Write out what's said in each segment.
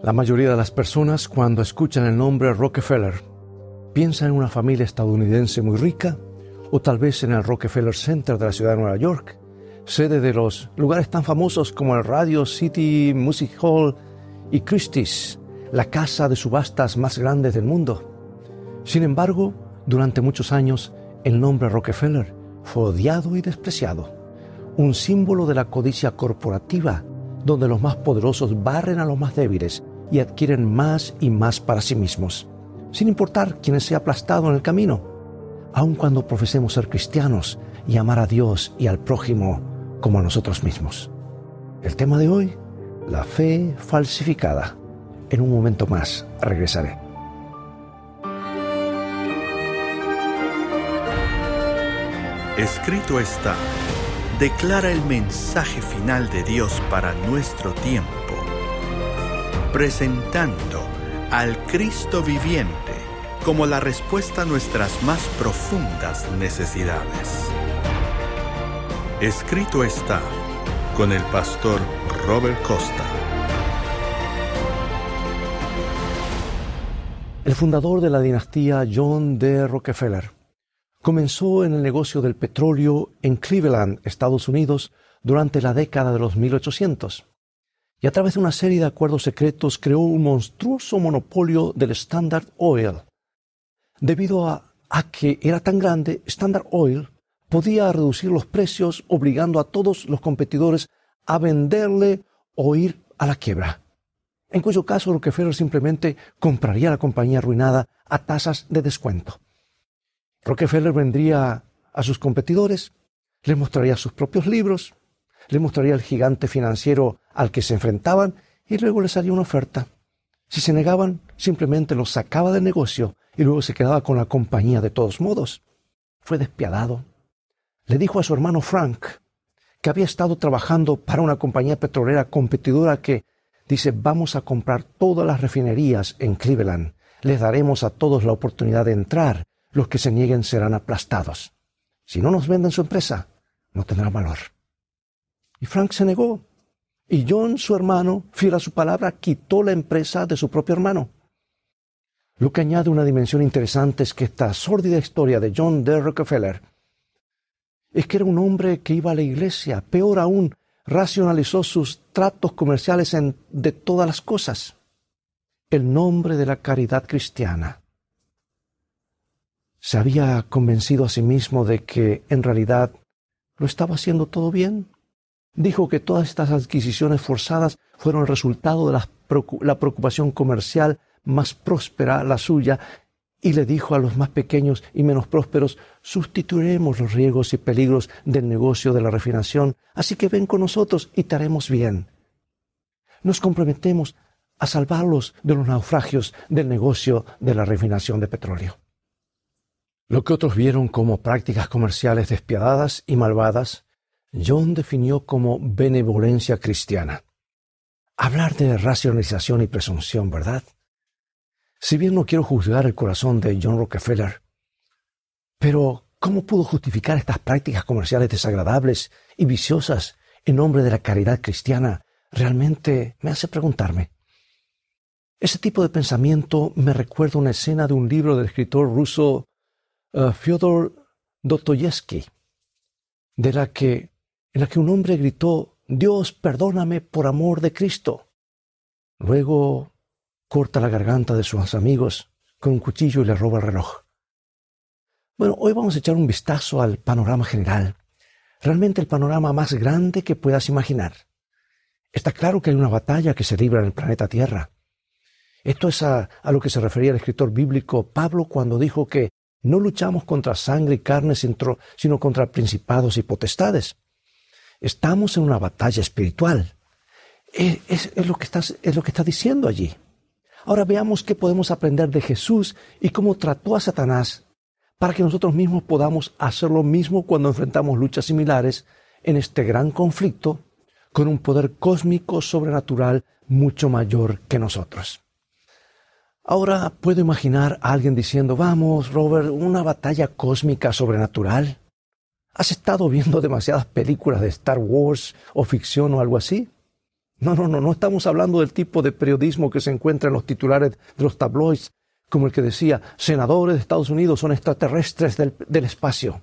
La mayoría de las personas cuando escuchan el nombre Rockefeller piensan en una familia estadounidense muy rica o tal vez en el Rockefeller Center de la ciudad de Nueva York, sede de los lugares tan famosos como el Radio City Music Hall y Christie's, la casa de subastas más grande del mundo. Sin embargo, durante muchos años, el nombre Rockefeller fue odiado y despreciado, un símbolo de la codicia corporativa donde los más poderosos barren a los más débiles y adquieren más y más para sí mismos, sin importar quién sea aplastado en el camino, aun cuando profesemos ser cristianos y amar a Dios y al prójimo como a nosotros mismos. El tema de hoy, la fe falsificada. En un momento más regresaré. Escrito está declara el mensaje final de Dios para nuestro tiempo, presentando al Cristo viviente como la respuesta a nuestras más profundas necesidades. Escrito está con el pastor Robert Costa. El fundador de la dinastía John D. Rockefeller Comenzó en el negocio del petróleo en Cleveland, Estados Unidos, durante la década de los 1800. Y a través de una serie de acuerdos secretos creó un monstruoso monopolio del Standard Oil. Debido a, que era tan grande, Standard Oil podía reducir los precios obligando a todos los competidores a venderle o ir a la quiebra. En cuyo caso Rockefeller simplemente compraría la compañía arruinada a tasas de descuento. Rockefeller vendría a sus competidores, les mostraría sus propios libros, les mostraría el gigante financiero al que se enfrentaban y luego les haría una oferta. Si se negaban, simplemente los sacaba del negocio y luego se quedaba con la compañía de todos modos. Fue despiadado. Le dijo a su hermano Frank que había estado trabajando para una compañía petrolera competidora que dice vamos a comprar todas las refinerías en Cleveland. Les daremos a todos la oportunidad de entrar los que se nieguen serán aplastados. Si no nos venden su empresa, no tendrá valor. Y Frank se negó. Y John, su hermano, fiel a su palabra, quitó la empresa de su propio hermano. Lo que añade una dimensión interesante es que esta sórdida historia de John D. Rockefeller es que era un hombre que iba a la iglesia, peor aún, racionalizó sus tratos comerciales en, de todas las cosas. El nombre de la caridad cristiana se había convencido a sí mismo de que en realidad lo estaba haciendo todo bien. Dijo que todas estas adquisiciones forzadas fueron el resultado de la, preocupación comercial más próspera, la suya, y le dijo a los más pequeños y menos prósperos, sustituiremos los riesgos y peligros del negocio de la refinación, así que ven con nosotros y te haremos bien. Nos comprometemos a salvarlos de los naufragios del negocio de la refinación de petróleo. Lo que otros vieron como prácticas comerciales despiadadas y malvadas, John definió como benevolencia cristiana. Hablar de racionalización y presunción, ¿verdad? Si bien no quiero juzgar el corazón de John Rockefeller, pero ¿cómo pudo justificar estas prácticas comerciales desagradables y viciosas en nombre de la caridad cristiana? Realmente me hace preguntarme. Ese tipo de pensamiento me recuerda una escena de un libro del escritor ruso Fyodor Dostoyevsky, de la que, en la que un hombre gritó, Dios, perdóname por amor de Cristo. Luego corta la garganta de sus amigos con un cuchillo y le roba el reloj. Bueno, hoy vamos a echar un vistazo al panorama general, realmente el panorama más grande que puedas imaginar. Está claro que hay una batalla que se libra en el planeta Tierra. Esto es a, a, lo que se refería el escritor bíblico Pablo cuando dijo que no luchamos contra sangre y carne, sino contra principados y potestades. Estamos en una batalla espiritual. Es, lo que lo que está diciendo allí. Ahora veamos qué podemos aprender de Jesús y cómo trató a Satanás para que nosotros mismos podamos hacer lo mismo cuando enfrentamos luchas similares en este gran conflicto con un poder cósmico sobrenatural mucho mayor que nosotros. Ahora puedo imaginar a alguien diciendo, vamos, Robert, una batalla cósmica sobrenatural. ¿Has estado viendo demasiadas películas de Star Wars o ficción o algo así? No, no, no, no estamos hablando del tipo de periodismo que se encuentra en los titulares de los tabloids, como el que decía, senadores de Estados Unidos son extraterrestres del, del espacio.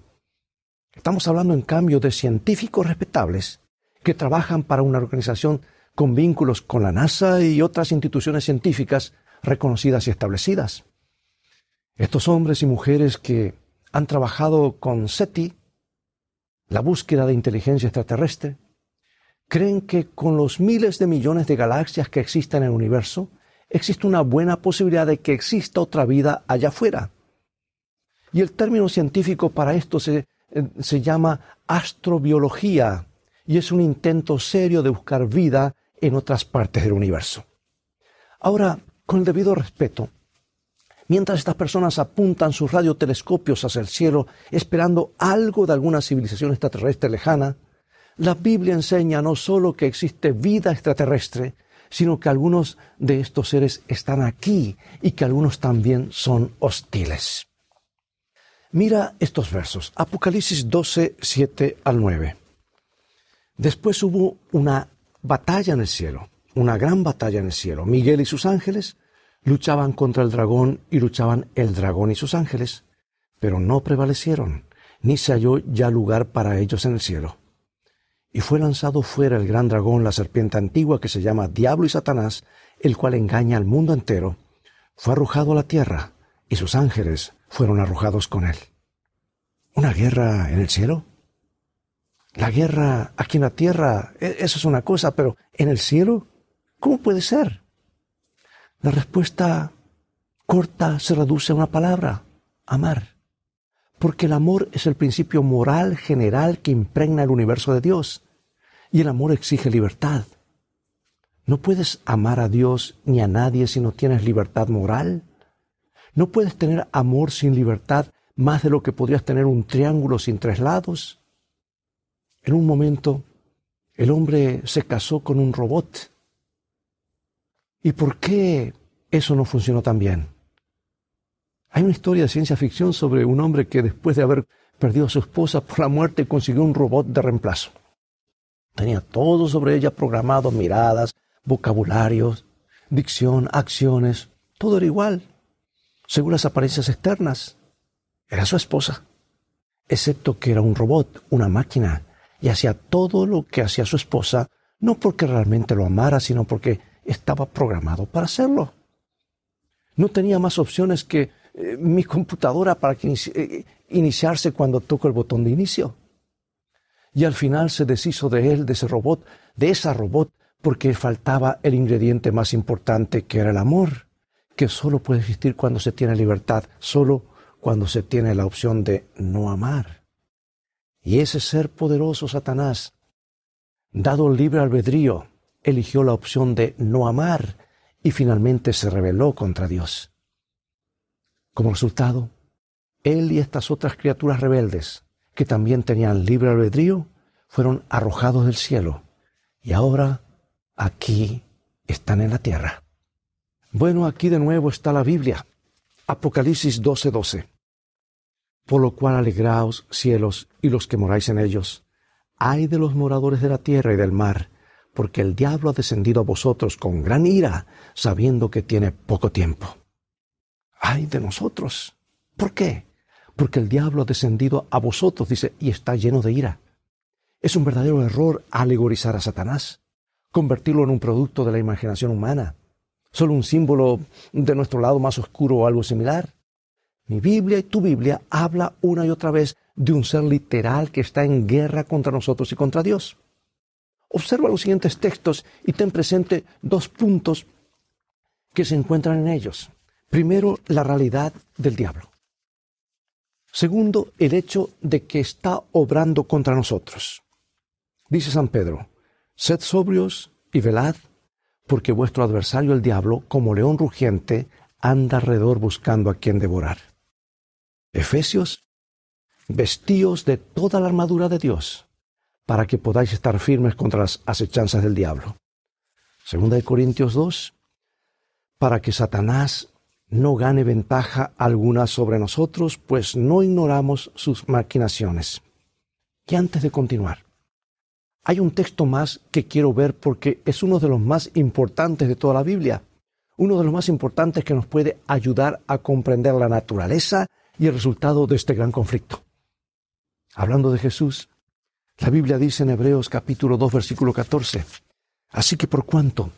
Estamos hablando, en cambio, de científicos respetables que trabajan para una organización con vínculos con la NASA y otras instituciones científicas reconocidas y establecidas. Estos hombres y mujeres que han trabajado con SETI, la búsqueda de inteligencia extraterrestre, creen que con los miles de millones de galaxias que existen en el universo, existe una buena posibilidad de que exista otra vida allá afuera. Y el término científico para esto se, se llama astrobiología y es un intento serio de buscar vida en otras partes del universo. Ahora, con el debido respeto, mientras estas personas apuntan sus radiotelescopios hacia el cielo esperando algo de alguna civilización extraterrestre lejana, la Biblia enseña no solo que existe vida extraterrestre, sino que algunos de estos seres están aquí y que algunos también son hostiles. Mira estos versos, Apocalipsis 12, 7 al 9. Después hubo una batalla en el cielo, una gran batalla en el cielo. Miguel y sus ángeles luchaban contra el dragón y luchaban el dragón y sus ángeles, pero no prevalecieron, ni se halló ya lugar para ellos en el cielo y fue lanzado fuera el gran dragón, la serpiente antigua que se llama Diablo y Satanás, el cual engaña al mundo entero, fue arrojado a la tierra, y sus ángeles fueron arrojados con él. ¿Una guerra en el cielo? La guerra aquí en la tierra, e, eso es una cosa, pero en el cielo, ¿cómo puede ser? La respuesta corta se reduce a una palabra, amar. Porque el amor es el principio moral general que impregna el universo de Dios. Y el amor exige libertad. No puedes amar a Dios ni a nadie si no tienes libertad moral. No puedes tener amor sin libertad más de lo que podrías tener un triángulo sin tres lados. En un momento, el hombre se casó con un robot. ¿Y por qué eso no funcionó tan bien? Hay una historia de ciencia ficción sobre un hombre que después de haber perdido a su esposa por la muerte consiguió un robot de reemplazo. Tenía todo sobre ella programado, miradas, vocabularios, dicción, acciones, todo era igual, según las apariencias externas. Era su esposa, excepto que era un robot, una máquina, y hacía todo lo que hacía su esposa, no porque realmente lo amara, sino porque estaba programado para hacerlo. No tenía más opciones que eh, mi computadora para que eh, iniciarse cuando toco el botón de inicio y al final se deshizo de él, de ese robot, de esa robot, porque faltaba el ingrediente más importante que era el amor, que solo puede existir cuando se tiene libertad, solo cuando se tiene la opción de no amar. Y ese ser poderoso, Satanás, dado el libre albedrío, eligió la opción de no amar y finalmente se rebeló contra Dios. Como resultado, él y estas otras criaturas rebeldes que también tenían libre albedrío, fueron arrojados del cielo y ahora aquí están en la tierra. Bueno, aquí de nuevo está la Biblia, Apocalipsis 12:12. Por lo cual alegraos, cielos, y los que moráis en ellos. Ay de los moradores de la tierra y del mar, porque el diablo ha descendido a vosotros con gran ira, sabiendo que tiene poco tiempo. Ay de nosotros. ¿Por qué? porque el diablo ha descendido a vosotros, dice, y está lleno de ira. Es un verdadero error alegorizar a Satanás, convertirlo en un producto de la imaginación humana, solo un símbolo de nuestro lado más oscuro o algo similar. Mi Biblia y tu Biblia habla una y otra vez de un ser literal que está en guerra contra nosotros y contra Dios. Observa los siguientes textos y ten presente dos puntos que se encuentran en ellos. Primero, la realidad del diablo. Segundo, el hecho de que está obrando contra nosotros. Dice San Pedro, sed sobrios y velad, porque vuestro adversario el diablo, como león rugiente, anda alrededor buscando a quien devorar. Efesios, vestíos de toda la armadura de Dios, para que podáis estar firmes contra las acechanzas del diablo. Segunda de Corintios 2, para que Satanás no gane ventaja alguna sobre nosotros, pues no ignoramos sus maquinaciones. Y antes de continuar, hay un texto más que quiero ver porque es uno de los más importantes de toda la Biblia, uno de los más importantes que nos puede ayudar a comprender la naturaleza y el resultado de este gran conflicto. Hablando de Jesús, la Biblia dice en Hebreos capítulo 2 versículo 14, Así que por cuanto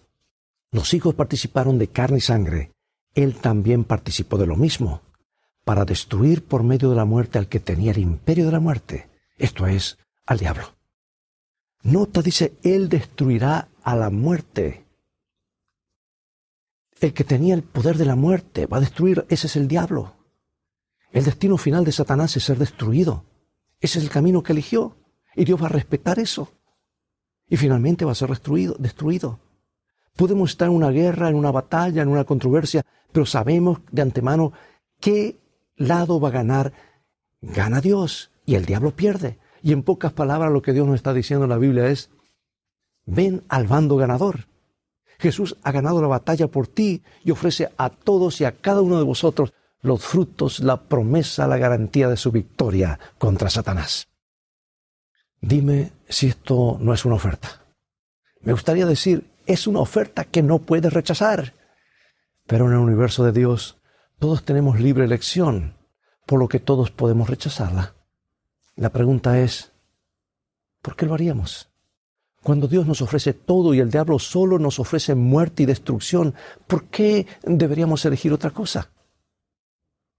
los hijos participaron de carne y sangre, Él también participó de lo mismo, para destruir por medio de la muerte al que tenía el imperio de la muerte, esto es, al diablo. Nota, dice, Él destruirá a la muerte. El que tenía el poder de la muerte va a destruir, ese es el diablo. El destino final de Satanás es ser destruido. Ese es el camino que eligió. Y Dios va a respetar eso. Y finalmente va a ser destruido. destruido. Podemos estar en una guerra, en una batalla, en una controversia, pero sabemos de antemano qué lado va a ganar. Gana Dios y el diablo pierde. Y en pocas palabras lo que Dios nos está diciendo en la Biblia es, ven al bando ganador. Jesús ha ganado la batalla por ti y ofrece a todos y a cada uno de vosotros los frutos, la promesa, la garantía de su victoria contra Satanás. Dime si esto no es una oferta. Me gustaría decir, es una oferta que no puedes rechazar. Pero en el universo de Dios, todos tenemos libre elección, por lo que todos podemos rechazarla. La pregunta es, ¿por qué lo haríamos? Cuando Dios nos ofrece todo y el diablo solo nos ofrece muerte y destrucción, ¿por qué deberíamos elegir otra cosa?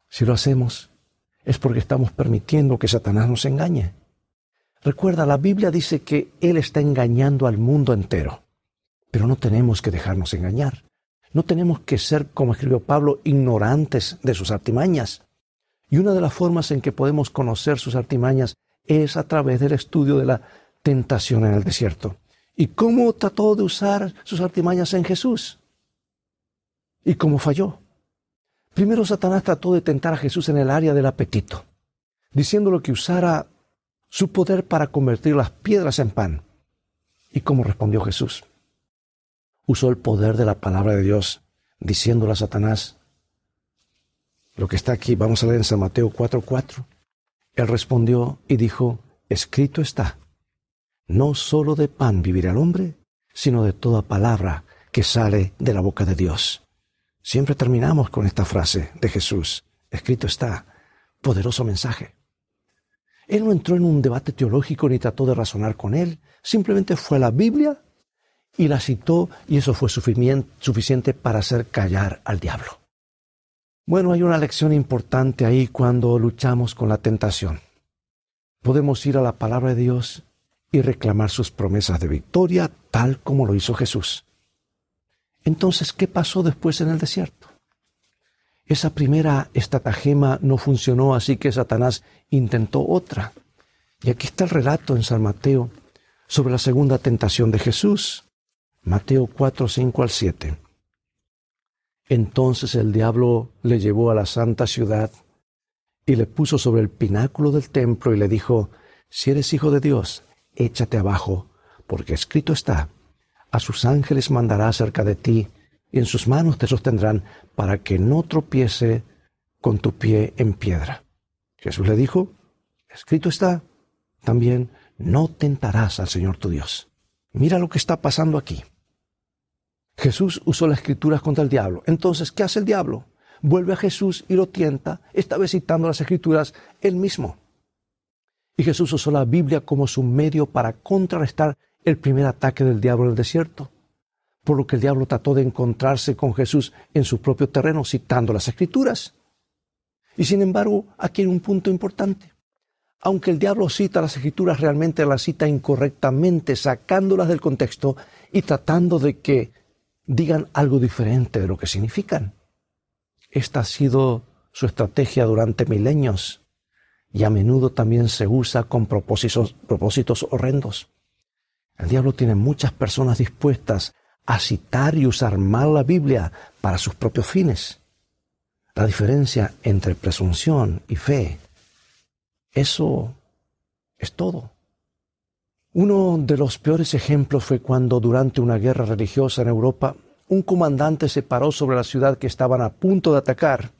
Si lo hacemos, es porque estamos permitiendo que Satanás nos engañe. Recuerda, la Biblia dice que Él está engañando al mundo entero. Pero no tenemos que dejarnos engañar. No tenemos que ser, como escribió Pablo, ignorantes de sus artimañas. Y una de las formas en que podemos conocer sus artimañas es a través del estudio de la tentación en el desierto. ¿Y cómo trató de usar sus artimañas en Jesús? ¿Y cómo falló? Primero Satanás trató de tentar a Jesús en el área del apetito, diciéndole que usara su poder para convertir las piedras en pan. ¿Y cómo respondió Jesús? Usó el poder de la palabra de Dios, diciéndole a Satanás, lo que está aquí, vamos a leer en San Mateo 4:4. Él respondió y dijo, escrito está, no solo de pan vivirá el hombre, sino de toda palabra que sale de la boca de Dios. Siempre terminamos con esta frase de Jesús. Escrito está, poderoso mensaje. Él no entró en un debate teológico ni trató de razonar con él, simplemente fue a la Biblia y la citó y eso fue suficiente para hacer callar al diablo. Bueno, hay una lección importante ahí cuando luchamos con la tentación. Podemos ir a la palabra de Dios y reclamar sus promesas de victoria tal como lo hizo Jesús. Entonces, ¿qué pasó después en el desierto? Esa primera estratagema no funcionó, así que Satanás intentó otra. Y aquí está el relato en San Mateo sobre la segunda tentación de Jesús. Mateo 4, 5 al 7. Entonces el diablo le llevó a la santa ciudad y le puso sobre el pináculo del templo y le dijo, si eres hijo de Dios, échate abajo, porque escrito está, a sus ángeles mandará cerca de ti, y en sus manos te sostendrán para que no tropiece con tu pie en piedra. Jesús le dijo, escrito está, también no tentarás al Señor tu Dios. Mira lo que está pasando aquí. Jesús usó las escrituras contra el diablo. Entonces, ¿qué hace el diablo? Vuelve a Jesús y lo tienta, esta vez citando las escrituras él mismo. Y Jesús usó la Biblia como su medio para contrarrestar el primer ataque del diablo en el desierto, por lo que el diablo trató de encontrarse con Jesús en su propio terreno citando las escrituras. Y sin embargo, aquí hay un punto importante. Aunque el diablo cita las escrituras, realmente las cita incorrectamente, sacándolas del contexto y tratando de que digan algo diferente de lo que significan. Esta ha sido su estrategia durante milenios y a menudo también se usa con propósitos, propósitos horrendos. El diablo tiene muchas personas dispuestas a citar y usar mal la Biblia para sus propios fines. La diferencia entre presunción y fe, eso es todo. Uno de los peores ejemplos fue cuando durante una guerra religiosa en Europa un comandante se paró sobre la ciudad que estaban a punto de atacar.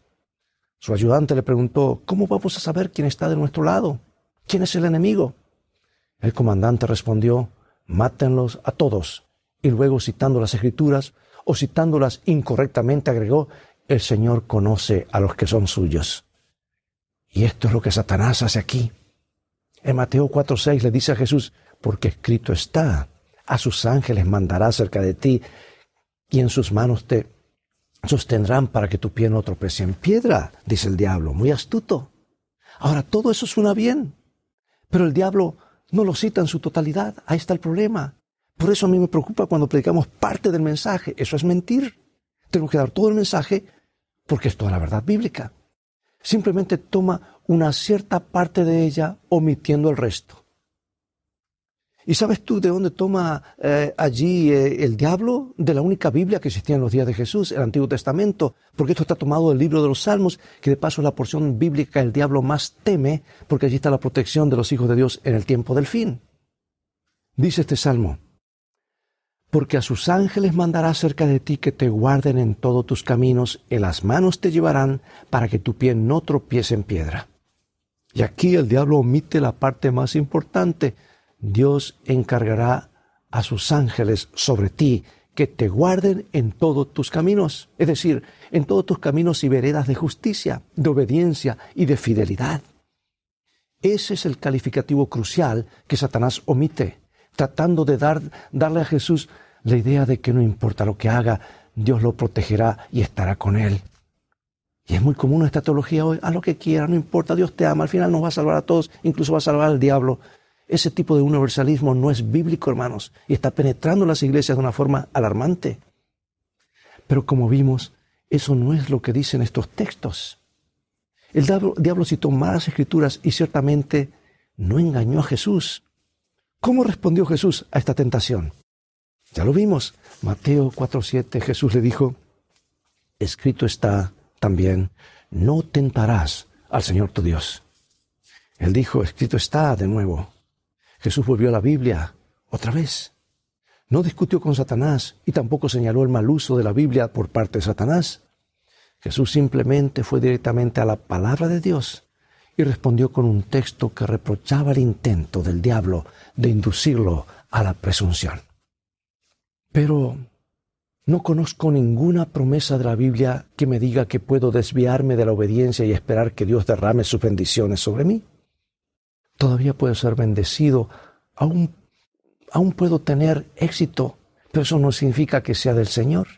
Su ayudante le preguntó, ¿cómo vamos a saber quién está de nuestro lado? ¿Quién es el enemigo? El comandante respondió, mátenlos a todos. Y luego citando las escrituras o citándolas incorrectamente agregó, el Señor conoce a los que son suyos. Y esto es lo que Satanás hace aquí. En Mateo 4:6 le dice a Jesús, porque escrito está, a sus ángeles mandará cerca de ti y en sus manos te sostendrán para que tu pie no tropece en piedra, dice el diablo, muy astuto. Ahora, todo eso suena bien, pero el diablo no lo cita en su totalidad, ahí está el problema. Por eso a mí me preocupa cuando predicamos parte del mensaje, eso es mentir. Tenemos que dar todo el mensaje porque es toda la verdad bíblica. Simplemente toma una cierta parte de ella omitiendo el resto. ¿Y sabes tú de dónde toma eh, allí eh, el diablo? De la única Biblia que existía en los días de Jesús, el Antiguo Testamento, porque esto está tomado del libro de los Salmos, que de paso es la porción bíblica el diablo más teme, porque allí está la protección de los hijos de Dios en el tiempo del fin. Dice este salmo, porque a sus ángeles mandará cerca de ti que te guarden en todos tus caminos, en las manos te llevarán para que tu pie no tropiece en piedra. Y aquí el diablo omite la parte más importante, Dios encargará a sus ángeles sobre ti que te guarden en todos tus caminos, es decir, en todos tus caminos y veredas de justicia, de obediencia y de fidelidad. Ese es el calificativo crucial que Satanás omite, tratando de dar, darle a Jesús la idea de que no importa lo que haga, Dios lo protegerá y estará con él. Y es muy común esta teología hoy, haz lo que quiera, no importa, Dios te ama, al final nos va a salvar a todos, incluso va a salvar al diablo. Ese tipo de universalismo no es bíblico, hermanos, y está penetrando las iglesias de una forma alarmante. Pero como vimos, eso no es lo que dicen estos textos. El diablo, citó malas escrituras y ciertamente no engañó a Jesús. ¿Cómo respondió Jesús a esta tentación? Ya lo vimos. Mateo 4:7 Jesús le dijo, escrito está también, no tentarás al Señor tu Dios. Él dijo, escrito está de nuevo. Jesús volvió a la Biblia otra vez. No discutió con Satanás y tampoco señaló el mal uso de la Biblia por parte de Satanás. Jesús simplemente fue directamente a la palabra de Dios y respondió con un texto que reprochaba el intento del diablo de inducirlo a la presunción. Pero no conozco ninguna promesa de la Biblia que me diga que puedo desviarme de la obediencia y esperar que Dios derrame sus bendiciones sobre mí todavía puedo ser bendecido, aún, aún puedo tener éxito, pero eso no significa que sea del Señor.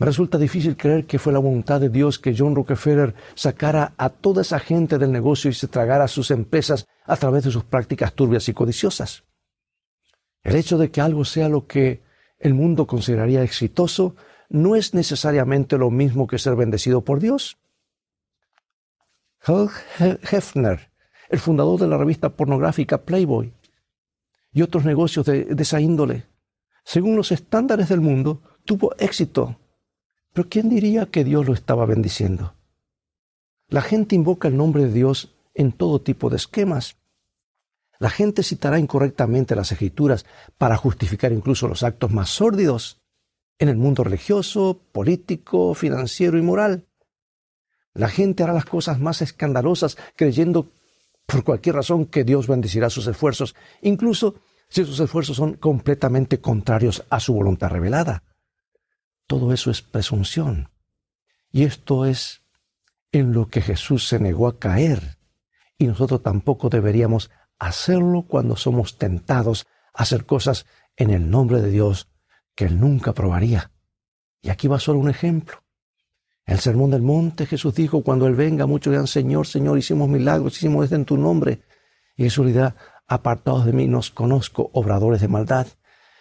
Me resulta difícil creer que fue la voluntad de Dios que John Rockefeller sacara a toda esa gente del negocio y se tragara sus empresas a través de sus prácticas turbias y codiciosas. El hecho de que algo sea lo que el mundo consideraría exitoso no es necesariamente lo mismo que ser bendecido por Dios. Hugh Hefner el fundador de la revista pornográfica Playboy y otros negocios de, esa índole. Según los estándares del mundo, tuvo éxito. Pero ¿quién diría que Dios lo estaba bendiciendo? La gente invoca el nombre de Dios en todo tipo de esquemas. La gente citará incorrectamente las escrituras para justificar incluso los actos más sórdidos en el mundo religioso, político, financiero y moral. La gente hará las cosas más escandalosas creyendo por cualquier razón que Dios bendecirá sus esfuerzos, incluso si esos esfuerzos son completamente contrarios a su voluntad revelada. Todo eso es presunción. Y esto es en lo que Jesús se negó a caer. Y nosotros tampoco deberíamos hacerlo cuando somos tentados a hacer cosas en el nombre de Dios que Él nunca probaría. Y aquí va solo un ejemplo. El sermón del monte, Jesús dijo, cuando Él venga, muchos dirán, Señor, Señor, hicimos milagros, hicimos esto en tu nombre. Y Jesús dirá, apartados de mí, nos conozco, obradores de maldad.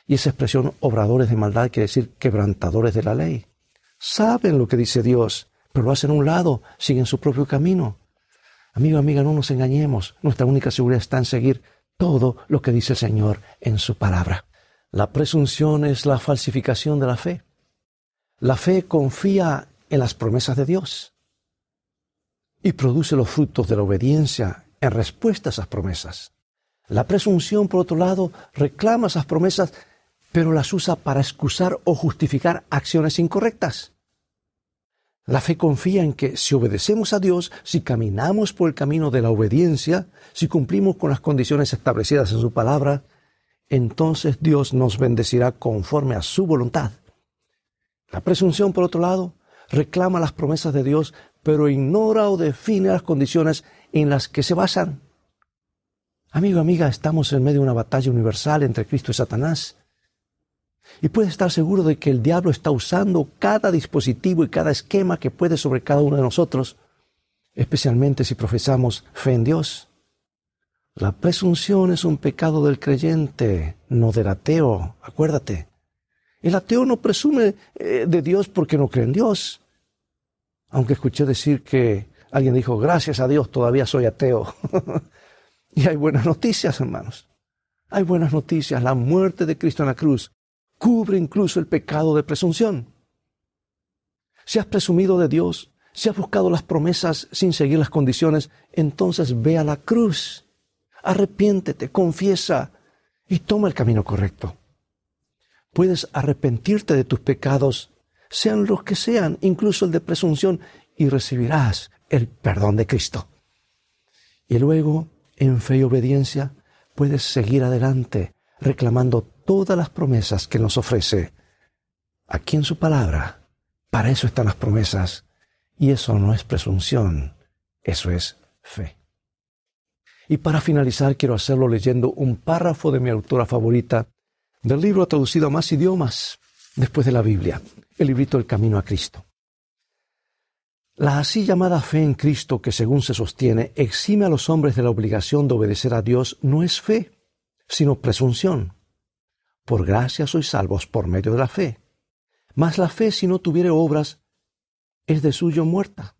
Y esa expresión, obradores de maldad, quiere decir quebrantadores de la ley. Saben lo que dice Dios, pero lo hacen a un lado, siguen su propio camino. Amigo, amiga, no nos engañemos. Nuestra única seguridad está en seguir todo lo que dice el Señor en su palabra. La presunción es la falsificación de la fe. La fe confía en las promesas de Dios y produce los frutos de la obediencia en respuesta a esas promesas. La presunción, por otro lado, reclama esas promesas, pero las usa para excusar o justificar acciones incorrectas. La fe confía en que si obedecemos a Dios, si caminamos por el camino de la obediencia, si cumplimos con las condiciones establecidas en su palabra, entonces Dios nos bendecirá conforme a su voluntad. La presunción, por otro lado, reclama las promesas de Dios, pero ignora o define las condiciones en las que se basan. Amigo, amiga, estamos en medio de una batalla universal entre Cristo y Satanás. Y puede estar seguro de que el diablo está usando cada dispositivo y cada esquema que puede sobre cada uno de nosotros, especialmente si profesamos fe en Dios. La presunción es un pecado del creyente, no del ateo, acuérdate. El ateo no presume eh, de Dios porque no cree en Dios. Aunque escuché decir que alguien dijo, gracias a Dios todavía soy ateo. y hay buenas noticias, hermanos. Hay buenas noticias. La muerte de Cristo en la cruz cubre incluso el pecado de presunción. Si has presumido de Dios, si has buscado las promesas sin seguir las condiciones, entonces ve a la cruz, arrepiéntete, confiesa y toma el camino correcto. Puedes arrepentirte de tus pecados, sean los que sean, incluso el de presunción, y recibirás el perdón de Cristo. Y luego, en fe y obediencia, puedes seguir adelante reclamando todas las promesas que nos ofrece aquí en su palabra. Para eso están las promesas. Y eso no es presunción, eso es fe. Y para finalizar quiero hacerlo leyendo un párrafo de mi autora favorita del libro traducido a más idiomas después de la Biblia, el librito El Camino a Cristo. La así llamada fe en Cristo que según se sostiene exime a los hombres de la obligación de obedecer a Dios no es fe, sino presunción. Por gracia sois salvos por medio de la fe. Mas la fe, si no tuviere obras, es de suyo muerta.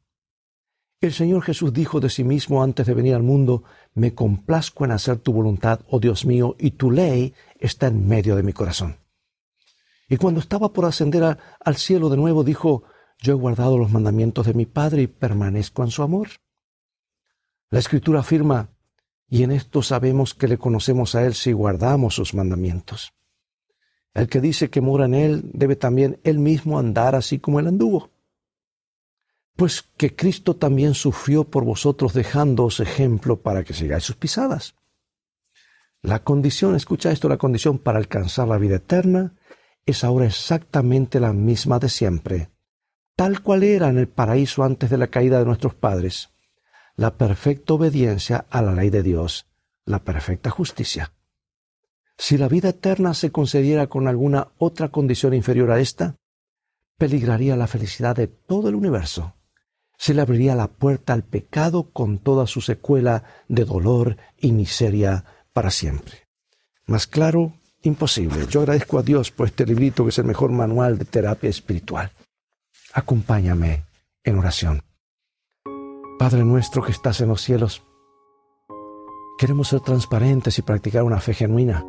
El Señor Jesús dijo de sí mismo antes de venir al mundo, Me complazco en hacer tu voluntad, oh Dios mío, y tu ley está en medio de mi corazón. Y cuando estaba por ascender al cielo de nuevo, dijo, Yo he guardado los mandamientos de mi Padre y permanezco en su amor. La Escritura afirma, y en esto sabemos que le conocemos a Él si guardamos sus mandamientos. El que dice que mora en él debe también él mismo andar así como él anduvo. Pues que Cristo también sufrió por vosotros dejándoos ejemplo para que sigáis sus pisadas. La condición, escucha esto, la condición para alcanzar la vida eterna es ahora exactamente la misma de siempre, tal cual era en el paraíso antes de la caída de nuestros padres, la perfecta obediencia a la ley de Dios, la perfecta justicia. Si la vida eterna se concediera con alguna otra condición inferior a esta, peligraría la felicidad de todo el universo. Se le abriría la puerta al pecado con toda su secuela de dolor y miseria para siempre. Más claro, imposible. Yo agradezco a Dios por este librito que es el mejor manual de terapia espiritual. Acompáñame en oración. Padre nuestro que estás en los cielos, queremos ser transparentes y practicar una fe genuina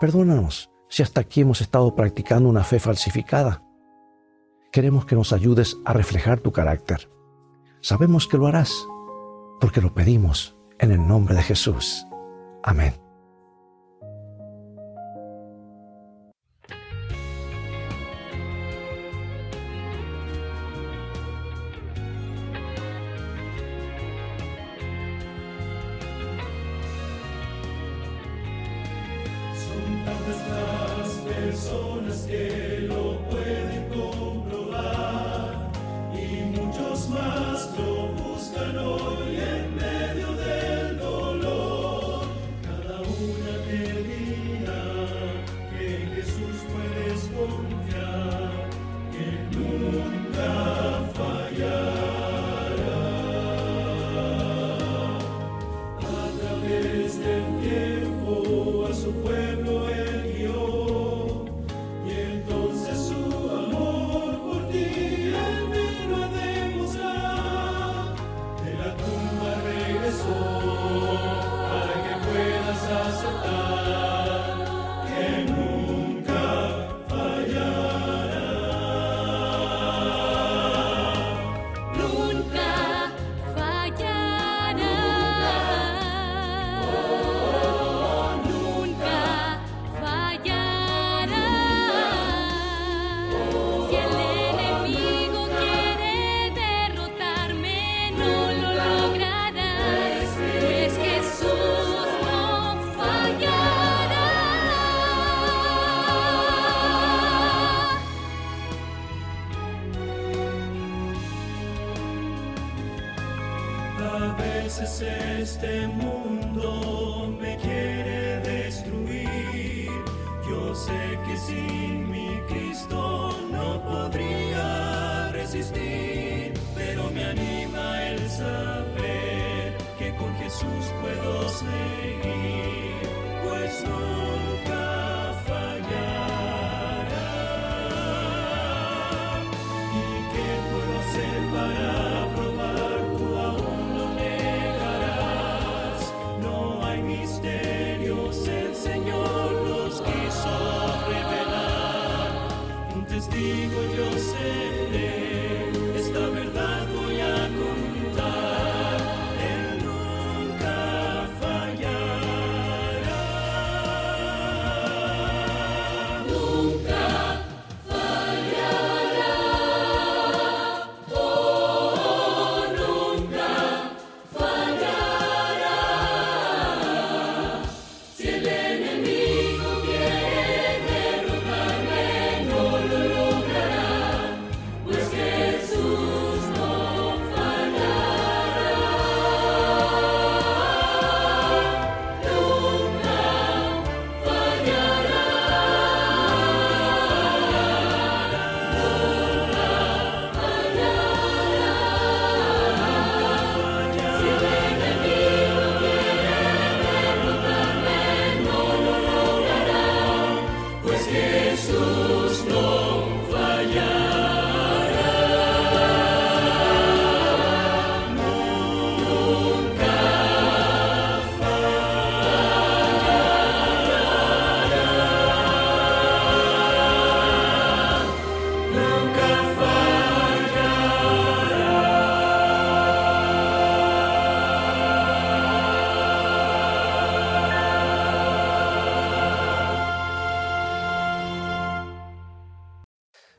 Perdónanos si hasta aquí hemos estado practicando una fe falsificada. Queremos que nos ayudes a reflejar tu carácter. Sabemos que lo harás, porque lo pedimos en el nombre de Jesús. Amén. Veces este mundo me quiere destruir. Yo sé que sin mi Cristo no podría resistir, pero me anima el saber que con Jesús puedo seguir, pues nunca fallará. ¿Y qué puedo hacer para testigo yo seré, esta verdad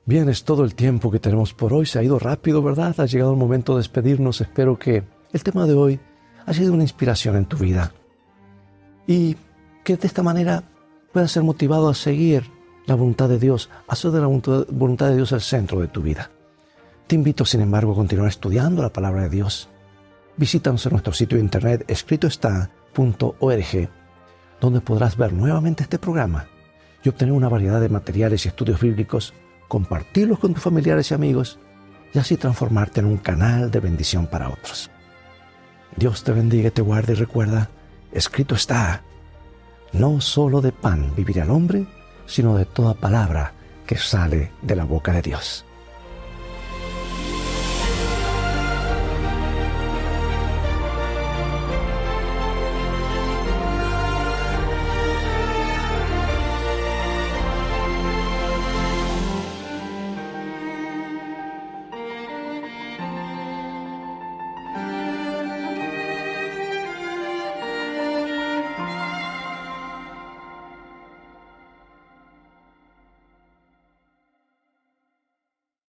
Bien, es todo el tiempo que tenemos por hoy. Se ha ido rápido, ¿verdad? Ha llegado el momento de despedirnos. Espero que el tema de hoy ha sido una inspiración en tu vida. Y que de esta manera puedas ser motivado a seguir la voluntad de Dios, a hacer de la voluntad de Dios el centro de tu vida. Te invito, sin embargo, a continuar estudiando la palabra de Dios. Visítanos en nuestro sitio de internet escritoestá.org, donde podrás ver nuevamente este programa y obtener una variedad de materiales y estudios bíblicos, compartirlos con tus familiares y amigos y así transformarte en un canal de bendición para otros. Dios te bendiga te guarde y recuerda, escrito está, no solo de pan vivirá el hombre, sino de toda palabra que sale de la boca de Dios.